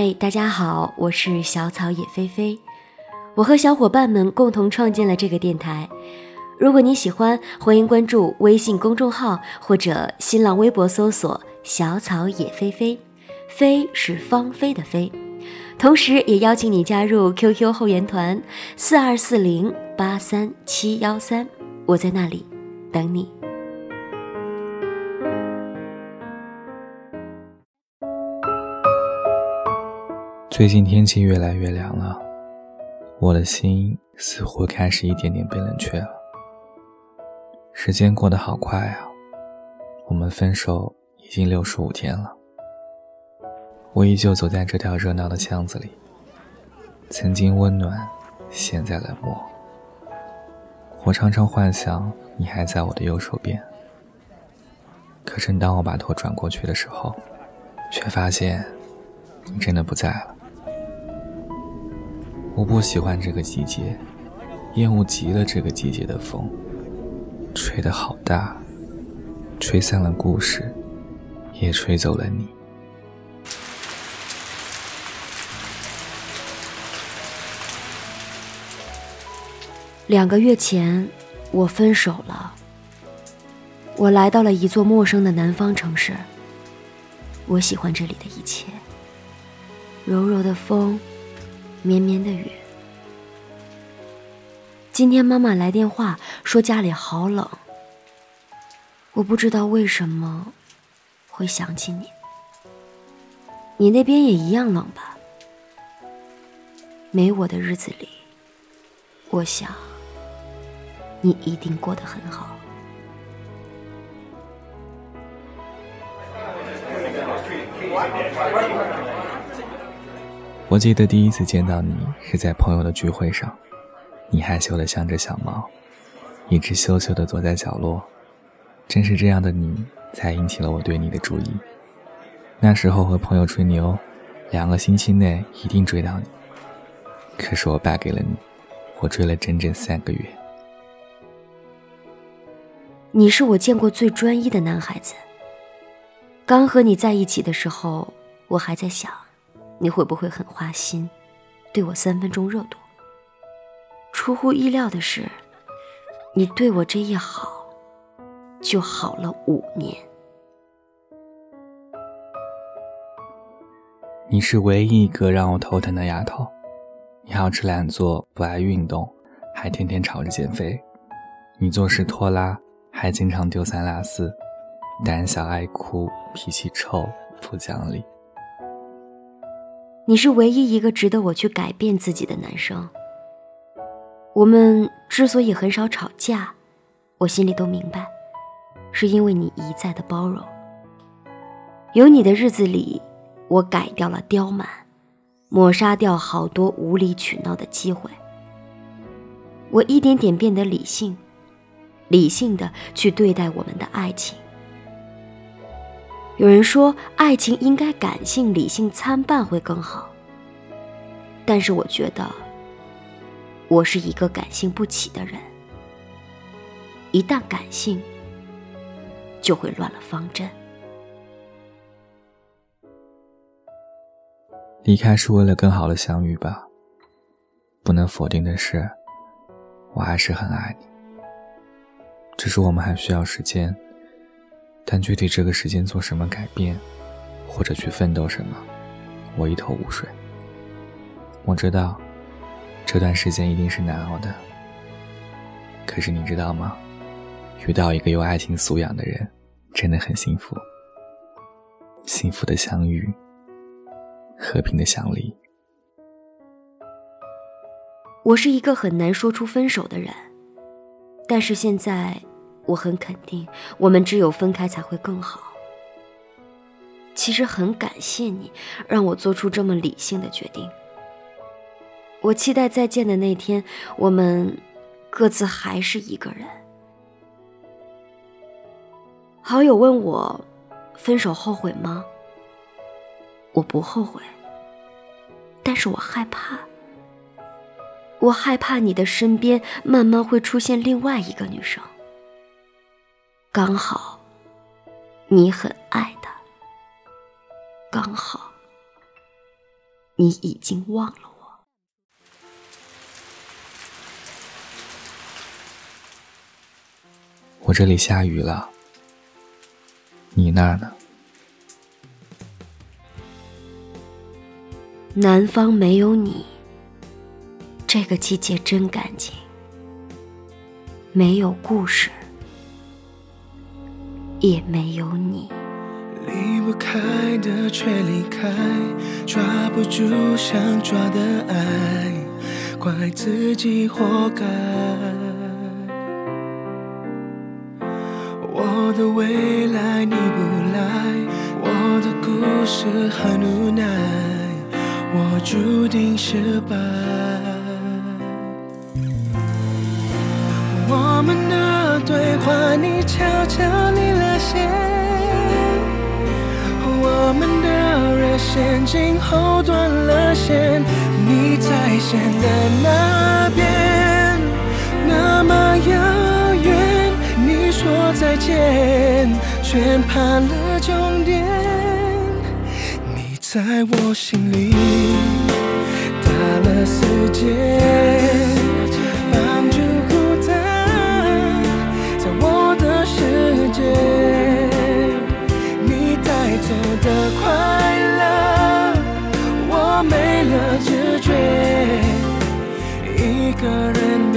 嗨，大家好，我是小草野菲菲。我和小伙伴们共同创建了这个电台。如果你喜欢，欢迎关注微信公众号或者新浪微博搜索“小草野菲菲”，菲是芳菲的菲。同时，也邀请你加入 QQ 后援团四二四零八三七幺三，我在那里等你。最近天气越来越凉了，我的心似乎开始一点点被冷却了。时间过得好快啊，我们分手已经六十五天了。我依旧走在这条热闹的巷子里，曾经温暖，现在冷漠。我常常幻想你还在我的右手边，可正当我把头转过去的时候，却发现你真的不在了。我不喜欢这个季节，厌恶极了这个季节的风，吹得好大，吹散了故事，也吹走了你。两个月前，我分手了。我来到了一座陌生的南方城市。我喜欢这里的一切，柔柔的风。绵绵的雨。今天妈妈来电话说家里好冷，我不知道为什么会想起你。你那边也一样冷吧？没我的日子里，我想你一定过得很好。我记得第一次见到你是在朋友的聚会上，你害羞的像只小猫，一直羞羞的躲在角落。正是这样的你，才引起了我对你的注意。那时候和朋友吹牛，两个星期内一定追到你。可是我败给了你，我追了整整三个月。你是我见过最专一的男孩子。刚和你在一起的时候，我还在想。你会不会很花心，对我三分钟热度？出乎意料的是，你对我这一好，就好了五年。你是唯一一个让我头疼的丫头，你好吃懒做，不爱运动，还天天吵着减肥。你做事拖拉，还经常丢三落四，胆小爱哭，脾气臭，不讲理。你是唯一一个值得我去改变自己的男生。我们之所以很少吵架，我心里都明白，是因为你一再的包容。有你的日子里，我改掉了刁蛮，抹杀掉好多无理取闹的机会。我一点点变得理性，理性的去对待我们的爱情。有人说，爱情应该感性、理性参半会更好。但是我觉得，我是一个感性不起的人。一旦感性，就会乱了方针。离开是为了更好的相遇吧。不能否定的是，我还是很爱你。只是我们还需要时间。但具体这个时间做什么改变，或者去奋斗什么，我一头雾水。我知道，这段时间一定是难熬的。可是你知道吗？遇到一个有爱情素养的人，真的很幸福。幸福的相遇，和平的相离。我是一个很难说出分手的人，但是现在。我很肯定，我们只有分开才会更好。其实很感谢你，让我做出这么理性的决定。我期待再见的那天，我们各自还是一个人。好友问我，分手后悔吗？我不后悔，但是我害怕。我害怕你的身边慢慢会出现另外一个女生。刚好，你很爱他。刚好，你已经忘了我。我这里下雨了，你那儿呢？南方没有你，这个季节真干净，没有故事，也没有你。离不开的却离开，抓不住想抓的爱，怪自己活该。我的未来你不来，我的故事很无奈，我注定失败。今后断了线，你在线的那边那么遥远，你说再见，却怕了终点。你在我心里打了死结。个人